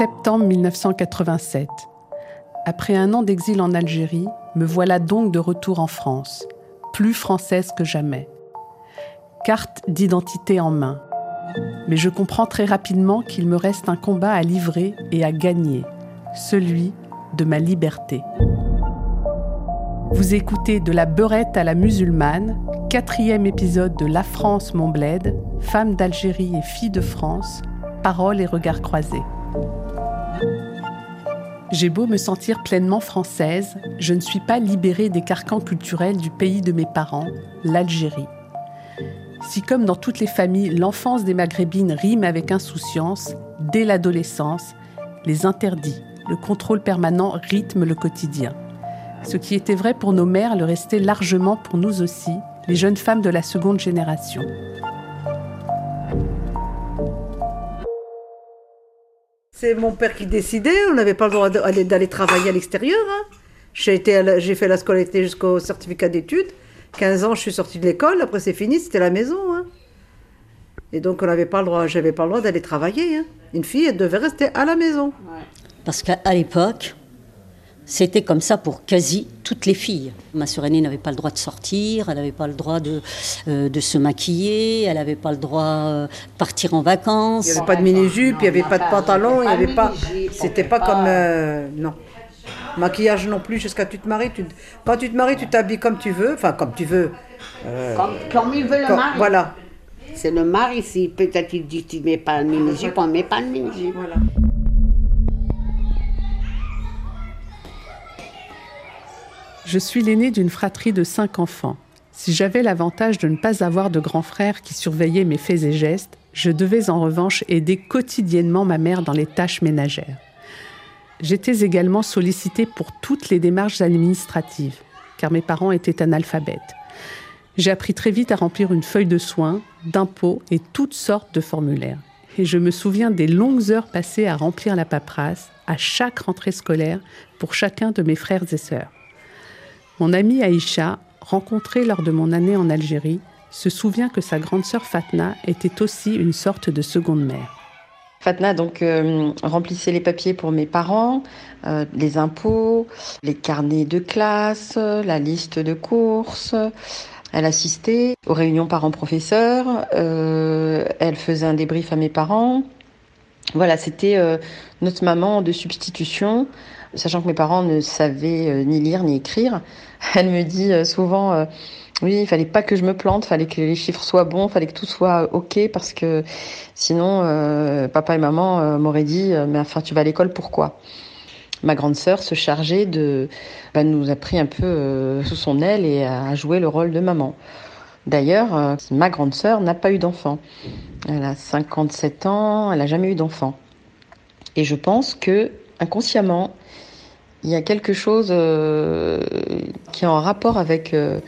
Septembre 1987. Après un an d'exil en Algérie, me voilà donc de retour en France, plus française que jamais. Carte d'identité en main. Mais je comprends très rapidement qu'il me reste un combat à livrer et à gagner, celui de ma liberté. Vous écoutez De la beurette à la musulmane, quatrième épisode de La France, mon bled, femme d'Algérie et fille de France, paroles et regards croisés. J'ai beau me sentir pleinement française, je ne suis pas libérée des carcans culturels du pays de mes parents, l'Algérie. Si comme dans toutes les familles, l'enfance des maghrébines rime avec insouciance, dès l'adolescence, les interdits, le contrôle permanent rythment le quotidien. Ce qui était vrai pour nos mères le restait largement pour nous aussi, les jeunes femmes de la seconde génération. C'est mon père qui décidait, on n'avait pas le droit d'aller travailler à l'extérieur. Hein. J'ai fait la scolarité jusqu'au certificat d'études. 15 ans, je suis sortie de l'école, après c'est fini, c'était la maison. Hein. Et donc on n'avait pas le droit, j'avais pas le droit d'aller travailler. Hein. Une fille, elle devait rester à la maison. Parce qu'à l'époque, c'était comme ça pour quasi toutes les filles. Ma sœur aînée n'avait pas le droit de sortir, elle n'avait pas le droit de, euh, de se maquiller, elle n'avait pas le droit de partir en vacances. Il n'y avait pas de mini-jupe, il n'y avait pas de pantalon, il n'y avait pas. C'était pas comme. Euh, non. Maquillage non plus jusqu'à tu te maries. Tu, quand tu te maries, tu t'habilles comme tu veux, enfin comme tu veux. Euh, comme, il veut le mari. Voilà. C'est le mari, si peut-être il dit tu ne mets pas de mini-jupe, on ne met pas de mini-jupe. Voilà. Je suis l'aînée d'une fratrie de cinq enfants. Si j'avais l'avantage de ne pas avoir de grands frères qui surveillaient mes faits et gestes, je devais en revanche aider quotidiennement ma mère dans les tâches ménagères. J'étais également sollicitée pour toutes les démarches administratives, car mes parents étaient analphabètes. J'ai appris très vite à remplir une feuille de soins, d'impôts et toutes sortes de formulaires. Et je me souviens des longues heures passées à remplir la paperasse à chaque rentrée scolaire pour chacun de mes frères et sœurs. Mon amie Aïcha, rencontrée lors de mon année en Algérie, se souvient que sa grande sœur Fatna était aussi une sorte de seconde mère. Fatna donc euh, remplissait les papiers pour mes parents, euh, les impôts, les carnets de classe, la liste de courses. Elle assistait aux réunions parents-professeurs. Euh, elle faisait un débrief à mes parents. Voilà, c'était notre maman de substitution, sachant que mes parents ne savaient ni lire ni écrire. Elle me dit euh, souvent, euh, oui, il fallait pas que je me plante, il fallait que les chiffres soient bons, il fallait que tout soit ok, parce que sinon, euh, papa et maman m'auraient dit, mais enfin, tu vas à l'école, pourquoi? Ma grande sœur se chargeait de, bah, nous a pris un peu sous son aile et a joué le rôle de maman. D'ailleurs, ma grande sœur n'a pas eu d'enfant. Elle a 57 ans, elle n'a jamais eu d'enfant. Et je pense que inconsciemment, il y a quelque chose euh, qui est en rapport avec euh,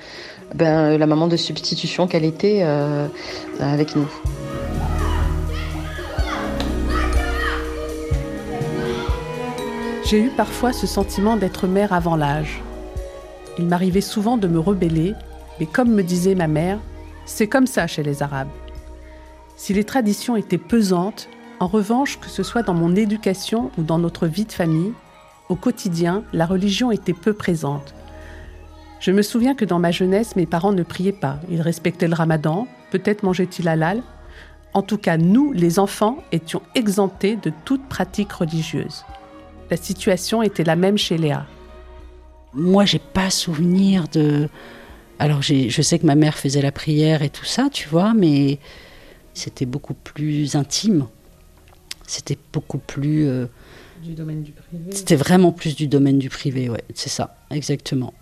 ben, la maman de substitution qu'elle était euh, avec nous. J'ai eu parfois ce sentiment d'être mère avant l'âge. Il m'arrivait souvent de me rebeller, mais comme me disait ma mère, c'est comme ça chez les Arabes. Si les traditions étaient pesantes, en revanche, que ce soit dans mon éducation ou dans notre vie de famille, au quotidien, la religion était peu présente. Je me souviens que dans ma jeunesse, mes parents ne priaient pas. Ils respectaient le ramadan, peut-être mangeaient-ils halal. En tout cas, nous, les enfants, étions exemptés de toute pratique religieuse. La situation était la même chez Léa. Moi, j'ai pas souvenir de. Alors, je sais que ma mère faisait la prière et tout ça, tu vois, mais c'était beaucoup plus intime. C'était beaucoup plus. Euh, du domaine du privé C'était vraiment plus du domaine du privé, ouais, c'est ça, exactement.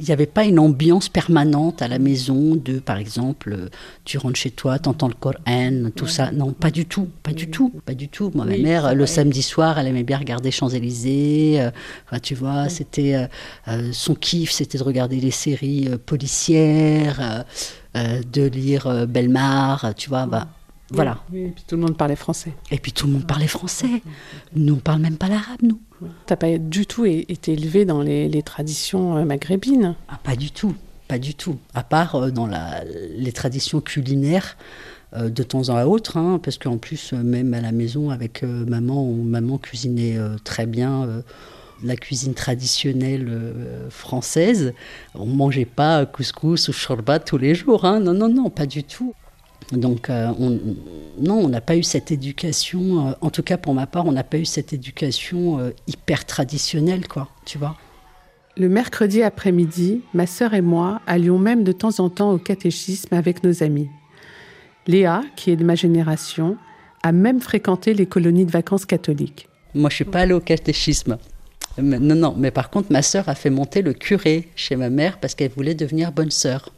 Il n'y avait pas une ambiance permanente à la maison de, par exemple, euh, tu rentres chez toi, tu entends le Coran, tout ça. Non, pas du tout, pas du tout, pas du tout. Moi, ma mère, le samedi soir, elle aimait bien regarder Champs-Élysées. Euh, enfin, tu vois, c'était euh, son kiff, c'était de regarder les séries policières, de lire Belmar, tu vois. Bah, voilà. et puis tout le monde parlait français. Et puis tout le monde parlait français. Nous, on parle même pas l'arabe, nous. T'as pas du tout été élevé dans les, traditions euh, maghrébines ah, Pas du tout, pas du tout. À part euh, dans la, les traditions culinaires euh, de temps à autre, hein, parce qu'en plus, même à la maison avec maman, maman cuisinait très bien la cuisine traditionnelle française. On mangeait pas couscous ou shorba tous les jours. Hein. Non, non, non, pas du tout. Donc, on, non, on n'a pas eu cette éducation, en tout cas pour ma part, on n'a pas eu cette éducation hyper traditionnelle, quoi, tu vois. Le mercredi après-midi, ma sœur et moi allions même de temps en temps au catéchisme avec nos amis. Léa, qui est de ma génération, a même fréquenté les colonies de vacances catholiques. Moi, je suis pas allée au catéchisme. Non, non, mais par contre, ma sœur a fait monter le curé chez ma mère parce qu'elle voulait devenir bonne sœur.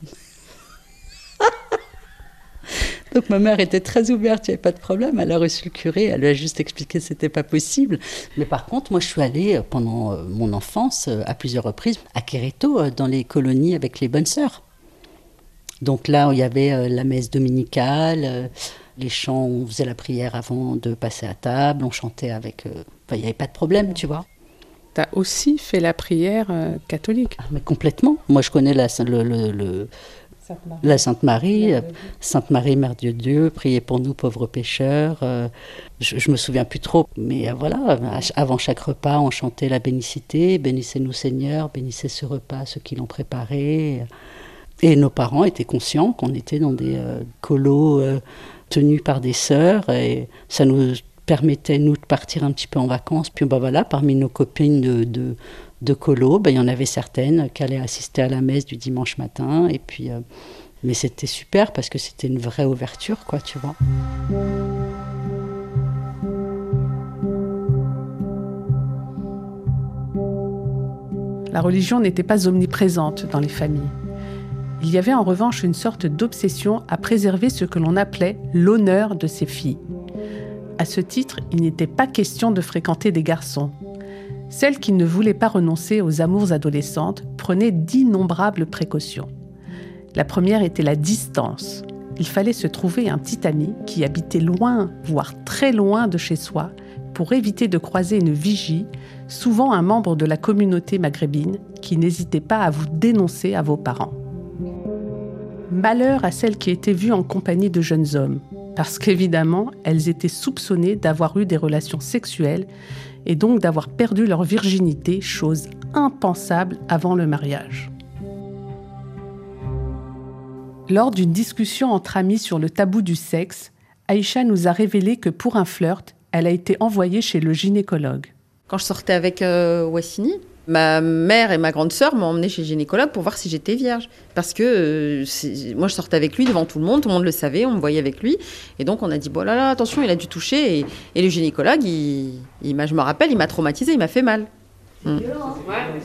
Donc ma mère était très ouverte, il n'y avait pas de problème. Elle a reçu le curé, elle lui a juste expliqué que c'était pas possible. Mais par contre, moi je suis allée euh, pendant euh, mon enfance euh, à plusieurs reprises à Querétaro, dans les colonies avec les bonnes sœurs. Donc là, il y avait la messe dominicale, les chants, on faisait la prière avant de passer à table, on chantait avec. Enfin, il n'y avait pas de problème, tu vois. Tu as aussi fait la prière catholique ah, Mais complètement. Moi, je connais la, le, le la Sainte Marie, Sainte Marie, Mère de Dieu, priez pour nous pauvres pécheurs. Euh, je, me souviens plus trop, mais euh, voilà, avant chaque repas, on chantait la bénicité, bénissez-nous Seigneur, bénissez ce repas, ceux qui l'ont préparé. Et nos parents étaient conscients qu'on était dans des euh, colos tenus par des sœurs, et ça nous permettait, nous, de partir un petit peu en vacances. Puis ben voilà, parmi nos copines de de colo, ben, il y en avait certaines qui allaient assister à la messe du dimanche matin. Et puis, euh, mais c'était super parce que c'était une vraie ouverture, quoi, tu vois. La religion n'était pas omniprésente dans les familles. Il y avait en revanche une sorte d'obsession à préserver ce que l'on appelait l'honneur de ses filles. À ce titre, il n'était pas question de fréquenter des garçons, celle qui ne voulait pas renoncer aux amours adolescentes prenait d'innombrables précautions. La première était la distance. Il fallait se trouver un petit ami qui habitait loin, voire très loin de chez soi, pour éviter de croiser une vigie, souvent un membre de la communauté maghrébine, qui n'hésitait pas à vous dénoncer à vos parents. Malheur à celles qui étaient vues en compagnie de jeunes hommes, parce qu'évidemment, elles étaient soupçonnées d'avoir eu des relations sexuelles et donc d'avoir perdu leur virginité, chose impensable avant le mariage. Lors d'une discussion entre amis sur le tabou du sexe, Aïcha nous a révélé que pour un flirt, elle a été envoyée chez le gynécologue. Quand je sortais avec euh, Wassini, Ma mère et ma grande sœur m'ont emmené chez le gynécologue pour voir si j'étais vierge. Parce que euh, moi, je sortais avec lui devant tout le monde, tout le monde le savait, on me voyait avec lui. Et donc, on a dit, bon là là, attention, il a dû toucher. Et, le gynécologue, il, je me rappelle, il m'a traumatisé, il m'a fait mal. C'est violent.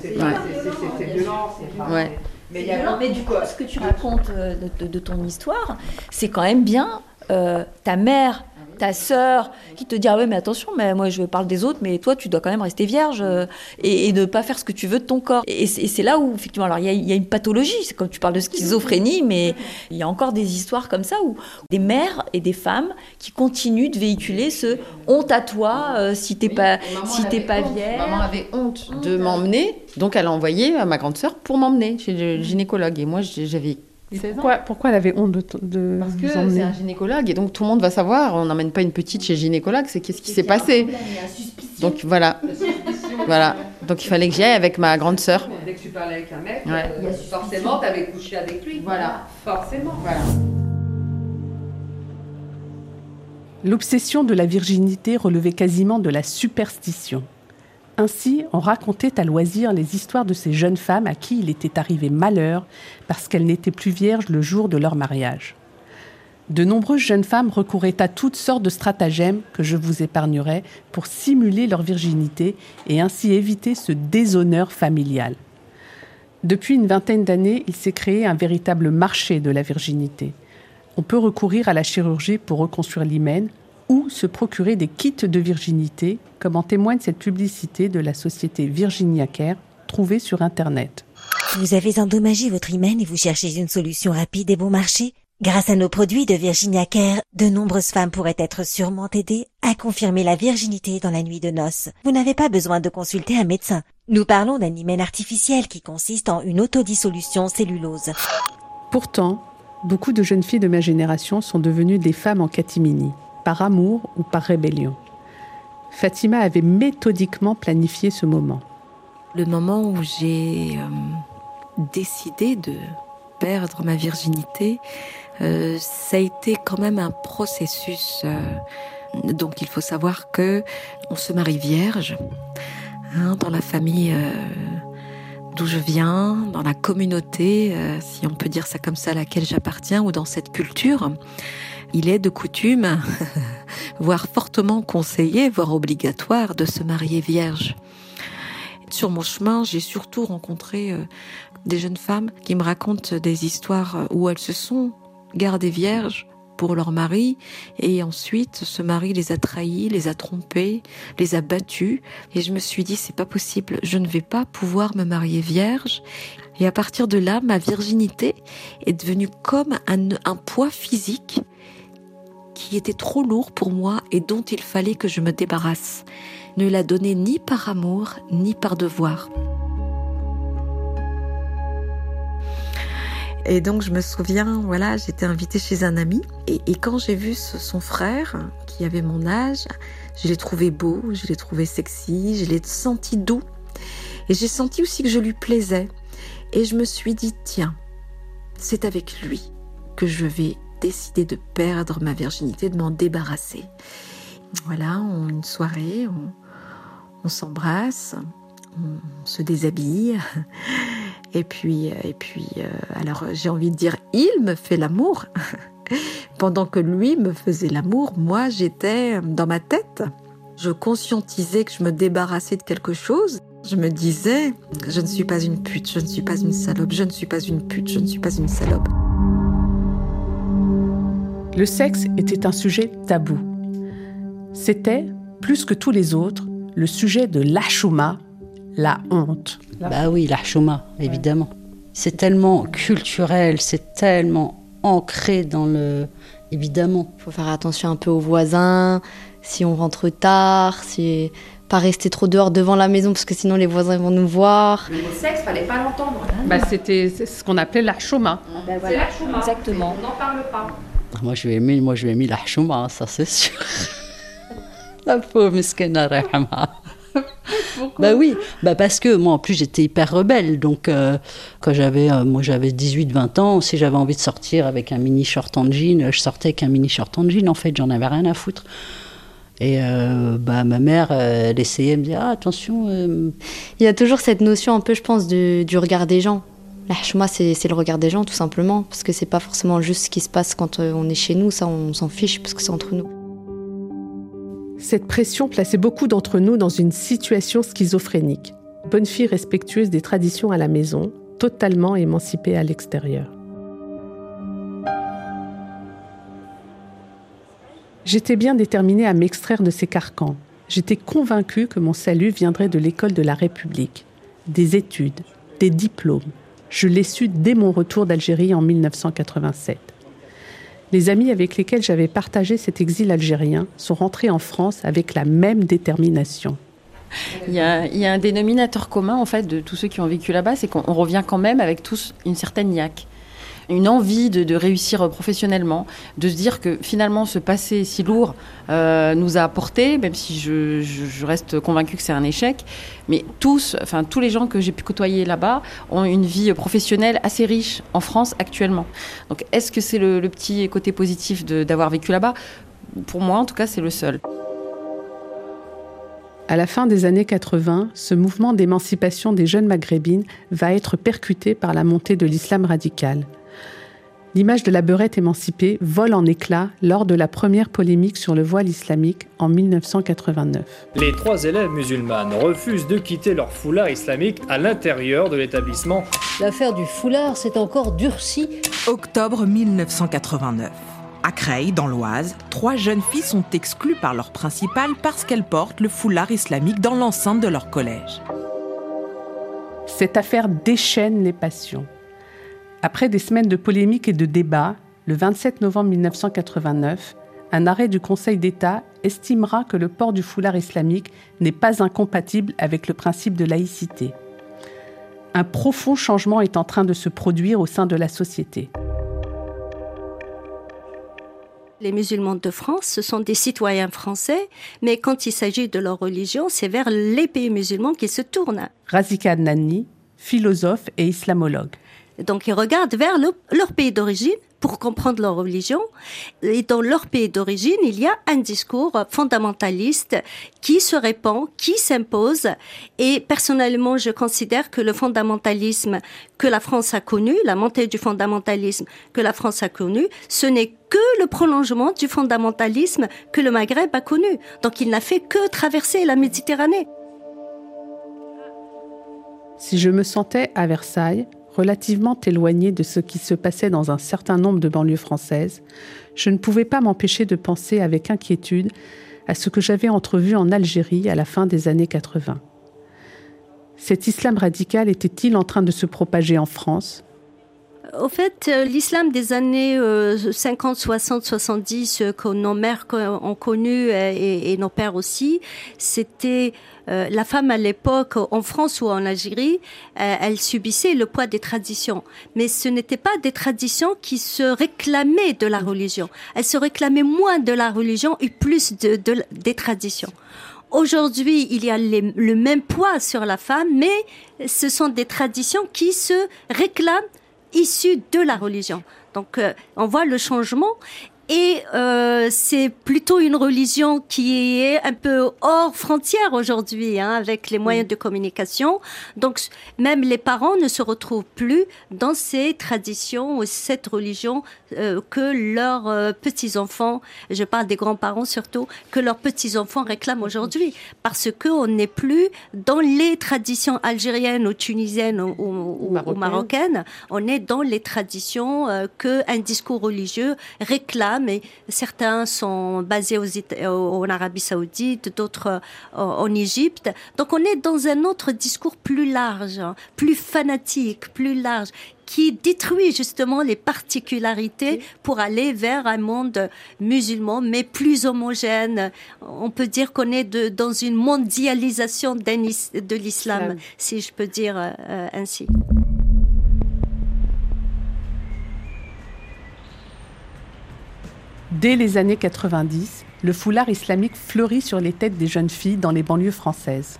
c'est violent. Ouais. Mais, mais, du coup, ce que tu racontes euh, de, ton histoire, c'est quand même bien euh, ta mère ta sœur qui te dit ah ouais mais attention mais moi je parle des autres mais toi tu dois quand même rester vierge euh, et, ne pas faire ce que tu veux de ton corps. Et, c'est là où effectivement alors il y, a, une pathologie c'est comme tu parles de schizophrénie mais il y a encore des histoires comme ça où des mères et des femmes qui continuent de véhiculer ce honte à toi euh, si t'es pas si t'es pas vierge. Maman avait honte de m'emmener donc elle a envoyé à ma grande sœur pour m'emmener chez le gynécologue. Et moi j'avais pourquoi, pourquoi, elle avait honte de, de Parce que c'est un gynécologue et donc tout le monde va savoir. On n'emmène pas une petite chez gynécologue, c'est qu'est-ce qui s'est passé. Donc voilà. voilà. Donc il fallait que j'y aille avec ma grande sœur. Dès que tu parlais avec un mec, euh, forcément tu avais couché avec lui. Voilà. Forcément. Voilà. L'obsession de la virginité relevait quasiment de la superstition. Ainsi, on racontait à loisir les histoires de ces jeunes femmes à qui il était arrivé malheur parce qu'elles n'étaient plus vierges le jour de leur mariage. De nombreuses jeunes femmes recouraient à toutes sortes de stratagèmes que je vous épargnerai pour simuler leur virginité et ainsi éviter ce déshonneur familial. Depuis une vingtaine d'années, il s'est créé un véritable marché de la virginité. On peut recourir à la chirurgie pour reconstruire l'hymen ou se procurer des kits de virginité, comme en témoigne cette publicité de la société Virginia Care trouvée sur Internet. Vous avez endommagé votre hymen et vous cherchez une solution rapide et bon marché? Grâce à nos produits de Virginia Care, de nombreuses femmes pourraient être sûrement aidées à confirmer la virginité dans la nuit de noces. Vous n'avez pas besoin de consulter un médecin. Nous parlons d'un hymen artificiel qui consiste en une autodissolution cellulose. Pourtant, Beaucoup de jeunes filles de ma génération sont devenues des femmes en catimini, par amour ou par rébellion. Fatima avait méthodiquement planifié ce moment. Le moment où j'ai euh, décidé de perdre ma virginité, euh, ça a été quand même un processus. Euh, donc il faut savoir que on se marie vierge hein, dans la famille d'où je viens, dans la communauté, si on peut dire ça comme ça, à laquelle j'appartiens, ou dans cette culture il est de coutume, voire fortement conseillé, voire obligatoire, de se marier vierge. Sur mon chemin, j'ai surtout rencontré euh, des jeunes femmes qui me racontent des histoires où elles se sont gardées vierges pour leur mari et ensuite ce mari les a trahis, les a trompées, les a battues et je me suis dit c'est pas possible, je ne vais pas pouvoir me marier vierge et à partir de là ma virginité est devenue comme un poids physique qui était trop lourd pour moi et dont il fallait que je me débarrasse. Ne la donner ni par amour, ni par devoir. Et donc je me souviens, voilà, j'étais invitée chez un ami et, quand j'ai vu son frère qui avait mon âge, je l'ai trouvé beau, je l'ai trouvé sexy, je l'ai senti doux et j'ai senti aussi que je lui plaisais. Et je me suis dit, tiens, c'est avec lui que je vais décidé de perdre ma virginité, de m'en débarrasser. Voilà, une soirée, on, s'embrasse, on se déshabille. Et puis, et puis euh, alors j'ai envie de dire, il me fait l'amour. Pendant que lui me faisait l'amour, moi j'étais dans ma tête. Je conscientisais que je me débarrassais de quelque chose. Je me disais, je ne suis pas une pute, je ne suis pas une salope, je ne suis pas une pute, je ne suis pas une salope. Le sexe était un sujet tabou. C'était, plus que tous les autres, le sujet de l'achuma, la honte. Bah oui, l'achuma, évidemment. C'est tellement culturel, c'est tellement ancré dans le. Évidemment. Il faut faire attention un peu aux voisins, si on rentre tard, si pas rester trop dehors devant la maison parce que sinon les voisins vont nous voir. Le sexe, fallait pas l'entendre. Bah, c'était ce qu'on appelait l'achuma. Ah, ben C'est l'achuma. Exactement. On n'en parle pas. Moi, je lui ai mis, moi, je lui ai mis la chouma, ça c'est sûr. la pauvre miskena bah oui, bah parce que moi en plus j'étais hyper rebelle, donc euh, quand j'avais, euh, moi j'avais 18-20 ans, si j'avais envie de sortir avec un mini short en jean, je sortais avec un mini short en jean, en fait j'en avais rien à foutre. Et euh, bah, ma mère, elle essayait de me dire ah, attention. Il y a toujours cette notion un peu, je pense, du regard des gens. La hachma, c'est le regard des gens, tout simplement, parce que c'est pas forcément juste ce qui se passe quand euh, on est chez nous, ça on s'en fiche, parce que c'est entre nous. Cette pression plaçait beaucoup d'entre nous dans une situation schizophrénique. Bonne fille respectueuse des traditions à la maison, totalement émancipée à l'extérieur. J'étais bien déterminée à m'extraire de ces carcans. J'étais convaincue que mon salut viendrait de l'école de la République, des études, des diplômes, je l'ai su dès mon retour d'Algérie en 1987. Les amis avec lesquels j'avais partagé cet exil algérien sont rentrés en France avec la même détermination. Il y, a, il y, a, un dénominateur commun en fait de tous ceux qui ont vécu là-bas, c'est qu'on revient quand même avec tous une certaine niaque une envie de, réussir professionnellement, de se dire que finalement ce passé si lourd euh, nous a apporté, même si je, reste convaincue que c'est un échec, mais tous, enfin tous les gens que j'ai pu côtoyer là-bas ont une vie professionnelle assez riche en France actuellement. Donc est-ce que c'est le, le petit côté positif d'avoir vécu là-bas? Pour moi en tout cas c'est le seul. À la fin des années 80, ce mouvement d'émancipation des jeunes maghrébines va être percuté par la montée de l'islam radical l'image de la beurette émancipée vole en éclats lors de la première polémique sur le voile islamique en 1989. Les trois élèves musulmanes refusent de quitter leur foulard islamique à l'intérieur de l'établissement. L'affaire du foulard s'est encore durcie. Octobre 1989. À Creil, dans l'Oise, trois jeunes filles sont exclues par leur principal parce qu'elles portent le foulard islamique dans l'enceinte de leur collège. Cette affaire déchaîne les passions. Après des semaines de polémiques et de débats, le 27 novembre 1989, un arrêt du Conseil d'État estimera que le port du foulard islamique n'est pas incompatible avec le principe de laïcité. Un profond changement est en train de se produire au sein de la société. Les musulmans de France, ce sont des citoyens français, mais quand il s'agit de leur religion, c'est vers les pays musulmans qu'ils se tournent. Razika Nani, philosophe et islamologue. Donc ils regardent vers le- leur pays d'origine pour comprendre leur religion. Et dans leur pays d'origine, il y a un discours fondamentaliste qui se répand, qui s'impose. Et personnellement, je considère que le fondamentalisme que la France a connu, la montée du fondamentalisme que la France a connu, ce n'est que le prolongement du fondamentalisme que le Maghreb a connu. Donc il n'a fait que traverser la Méditerranée. Si je me sentais à Versailles, relativement éloignée de ce qui se passait dans un certain nombre de banlieues françaises, je ne pouvais pas m'empêcher de penser avec inquiétude à ce que j'avais entrevu en Algérie à la fin des années 80. Cet islam radical était-il en train de se propager en France? Au fait, euh, l'islam des années euh, 50, 60, 70 euh, que nos mères ont connu euh, et nos pères aussi, c'était euh, la femme à l'époque en France ou en Algérie, euh, elle subissait le poids des traditions. Mais ce n'était pas des traditions qui se réclamaient de la religion. Elles se réclamaient moins de la religion et plus de, de- des traditions. Aujourd'hui, il y a le même poids sur la femme, mais ce sont des traditions qui se réclament issues de la religion. Donc, euh, on voit le changement. Et euh, c'est plutôt une religion qui est un peu hors frontière aujourd'hui, hein, avec les moyens de communication. Donc, même les parents ne se retrouvent plus dans ces traditions, ou cette religion euh, que leurs euh, petits-enfants, je parle des grands-parents surtout, que leurs petits-enfants réclament aujourd'hui. Parce qu'on n'est plus dans les traditions algériennes ou tunisiennes ou, ou- ou- ou marocaines, on est dans les traditions euh, que un discours religieux réclame. Et certains sont basés aux en Arabie Saoudite, d'autres euh, en Égypte. Donc on est dans un autre discours plus large, hein, plus fanatique, plus large qui détruit justement les particularités pour aller vers un monde musulman, mais plus homogène. On peut dire qu'on est de- dans une mondialisation de l'islam, Islam. si je peux dire euh, euh, ainsi. Dès les années 90, le foulard islamique fleurit sur les têtes des jeunes filles dans les banlieues françaises.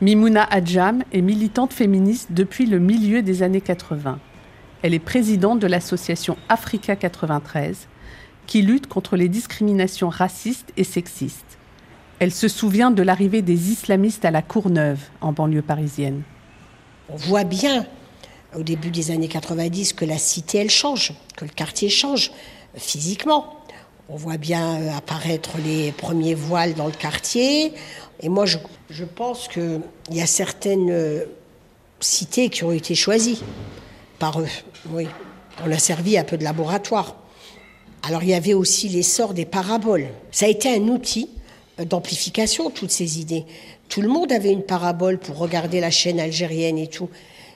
Mimouna Adjam est militante féministe depuis le milieu des années 80. Elle est présidente de l'association Africa 93, qui lutte contre les discriminations racistes et sexistes. Elle se souvient de l'arrivée des islamistes à la Courneuve, en banlieue parisienne. On voit bien au début des années 90 que la cité, elle change, que le quartier change physiquement. On voit bien euh, apparaître les premiers voiles dans le quartier. Et moi, je, pense qu'il y a certaines euh, cités qui ont été choisies par eux. Oui, on a servi un peu de laboratoire. Alors il y avait aussi l'essor des paraboles. Ça a été un outil euh, d'amplification, toutes ces idées. Tout le monde avait une parabole pour regarder la chaîne algérienne et tout.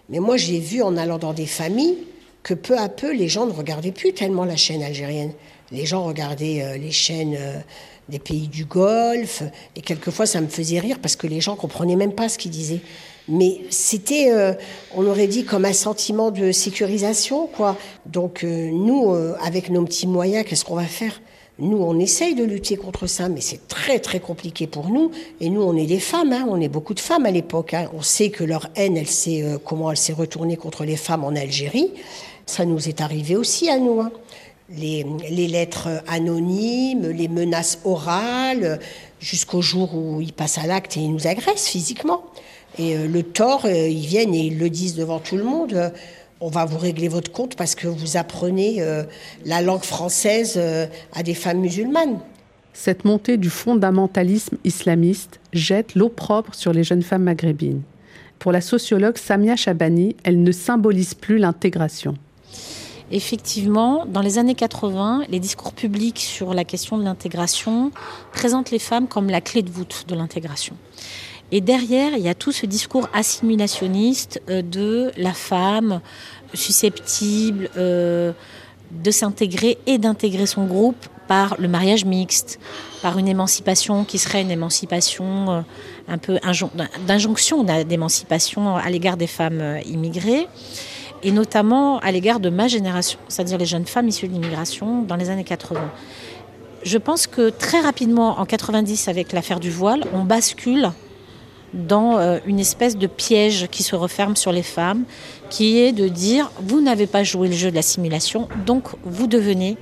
Mais moi, j'ai vu en allant dans des familles que peu à peu, les gens ne regardaient plus tellement la chaîne algérienne. Les gens regardaient euh, les chaînes euh, des pays du Golfe. Et quelquefois, ça me faisait rire parce que les gens comprenaient même pas ce qu'ils disaient. Mais c'était, euh, on aurait dit, comme un sentiment de sécurisation, quoi. Donc, nous, avec nos petits moyens, qu'est-ce qu'on va faire? Nous, on essaye de lutter contre ça, mais c'est très, très compliqué pour nous. Et nous, on est des femmes, hein, on est beaucoup de femmes à l'époque. hein. On sait que leur haine, elle sait comment elle s'est retournée contre les femmes en Algérie. Ça nous est arrivé aussi à nous. hein. Les, lettres anonymes, les menaces orales, jusqu'au jour où ils passent à l'acte et ils nous agressent physiquement. Et euh, le tort, euh, ils viennent et ils le disent devant tout le monde. euh, on va vous régler votre compte parce que vous apprenez la langue française à des femmes musulmanes. Cette montée du fondamentalisme islamiste jette l'opprobre sur les jeunes femmes maghrébines. Pour la sociologue Samia Chabani, elle ne symbolise plus l'intégration. Effectivement, dans les années 80, les discours publics sur la question de l'intégration présentent les femmes comme la clé de voûte de l'intégration. Et derrière, il y a tout ce discours assimilationniste euh, de la femme susceptible euh, de s'intégrer et d'intégrer son groupe par le mariage mixte, par une émancipation qui serait une émancipation euh, un peu injon- d'injonction d'émancipation à l'égard des femmes immigrées et notamment à l'égard de ma génération, c'est-à-dire les jeunes femmes issues de l'immigration dans les années 80. Je pense que très rapidement, en 90, avec l'affaire du voile, on bascule dans euh, une espèce de piège qui se referme sur les femmes, qui est de dire vous n'avez pas joué le jeu de l'assimilation, donc vous devenez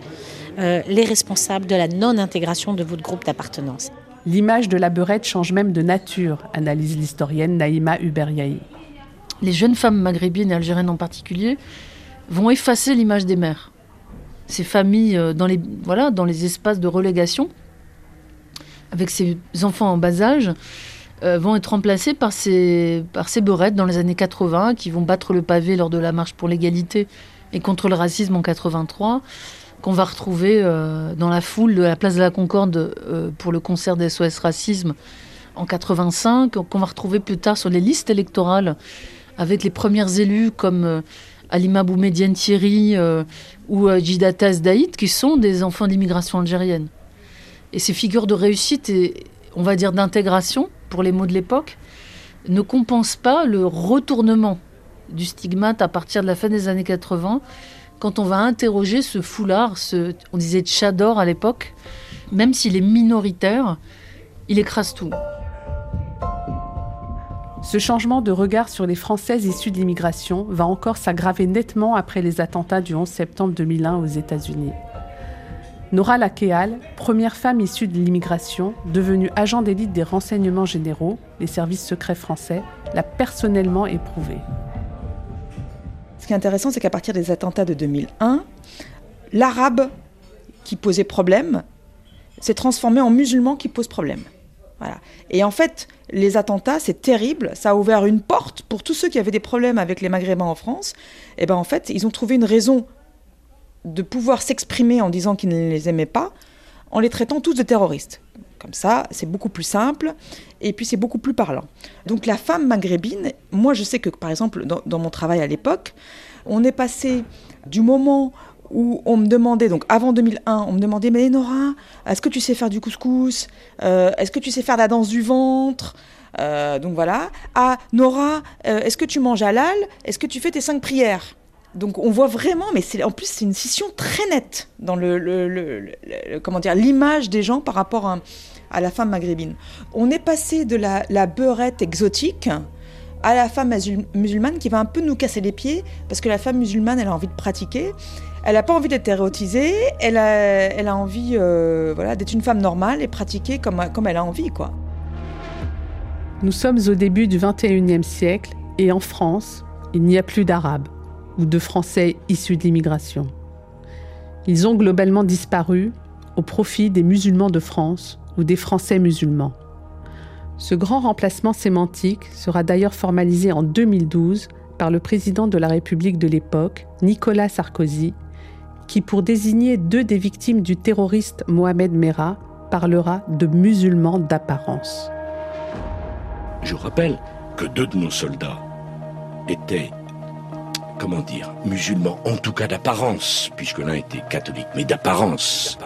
euh, les responsables de la non-intégration de votre groupe d'appartenance. L'image de la beurette change même de nature, analyse l'historienne Naïma Uberiaï. Les jeunes femmes maghrébines et algériennes en particulier vont effacer l'image des mères. Ces familles euh, dans les, voilà, dans les espaces de relégation, avec ces enfants en bas âge, euh, vont être remplacés par ces, par dans les années 80 qui vont battre le pavé lors de la marche pour l'égalité et contre le racisme en 83 qu'on va retrouver euh, dans la foule de la place de la Concorde pour le concert des SOS Racisme en 85, qu'on va retrouver plus tard sur les listes électorales avec les premières élus comme Alima Boumedienne Thierry ou Jidata Daïd qui sont des enfants d'immigration algérienne. Et ces figures de réussite et on va dire d'intégration pour les mots de l'époque, ne compense pas le retournement du stigmate à partir de la fin des années 80, quand on va interroger ce foulard, ce, on disait tchador à l'époque, même s'il est minoritaire, il écrase tout. Ce changement de regard sur les Françaises issues de l'immigration va encore s'aggraver nettement après les attentats du 11 septembre 2001 aux États-Unis. Nora Lakeal, première femme issue de l'immigration, devenue agent d'élite des renseignements généraux, les services secrets français, l'a personnellement éprouvée. Ce qui est intéressant, c'est qu'à partir des attentats de 2001, l'arabe qui posait problème s'est transformé en musulman qui pose problème. Et en fait, les attentats, c'est terrible. Ça a ouvert une porte pour tous ceux qui avaient des problèmes avec les Maghrébins en France. Et ben en fait, ils ont trouvé une raison de pouvoir s'exprimer en disant qu'ils ne les aimaient pas, en les traitant tous de terroristes. Comme ça, c'est beaucoup plus simple et puis c'est beaucoup plus parlant. Donc la femme maghrébine, moi je sais que par exemple dans, mon travail à l'époque, on est passé du moment où on me demandait, donc avant 2001, on me demandait, mais Nora, est-ce que tu sais faire du couscous? Euh, Est-ce que tu sais faire la danse du ventre? Euh, Donc voilà. À Nora, euh, est-ce que tu manges halal? Est-ce que tu fais tes cinq prières? Donc on voit vraiment, mais c'est en plus c'est une scission très nette dans le, l'image des gens par rapport à, la femme maghrébine. On est passé de la, beurette exotique à la femme musulmane qui va un peu nous casser les pieds parce que la femme musulmane elle a envie de pratiquer, elle n'a pas envie d'être érotisée, elle a, envie euh, voilà d'être une femme normale et pratiquer comme, comme elle a envie quoi. Nous sommes au début du 21e siècle et en France, il n'y a plus d'arabes ou de Français issus de l'immigration. Ils ont globalement disparu au profit des musulmans de France ou des Français musulmans. Ce grand remplacement sémantique sera d'ailleurs formalisé en 2012 par le président de la République de l'époque, Nicolas Sarkozy, qui, pour désigner deux des victimes du terroriste Mohamed Merah, parlera de musulmans d'apparence. Je rappelle que deux de nos soldats étaient comment dire, musulmans, en tout cas d'apparence, puisque l'un était catholique, mais d'apparence.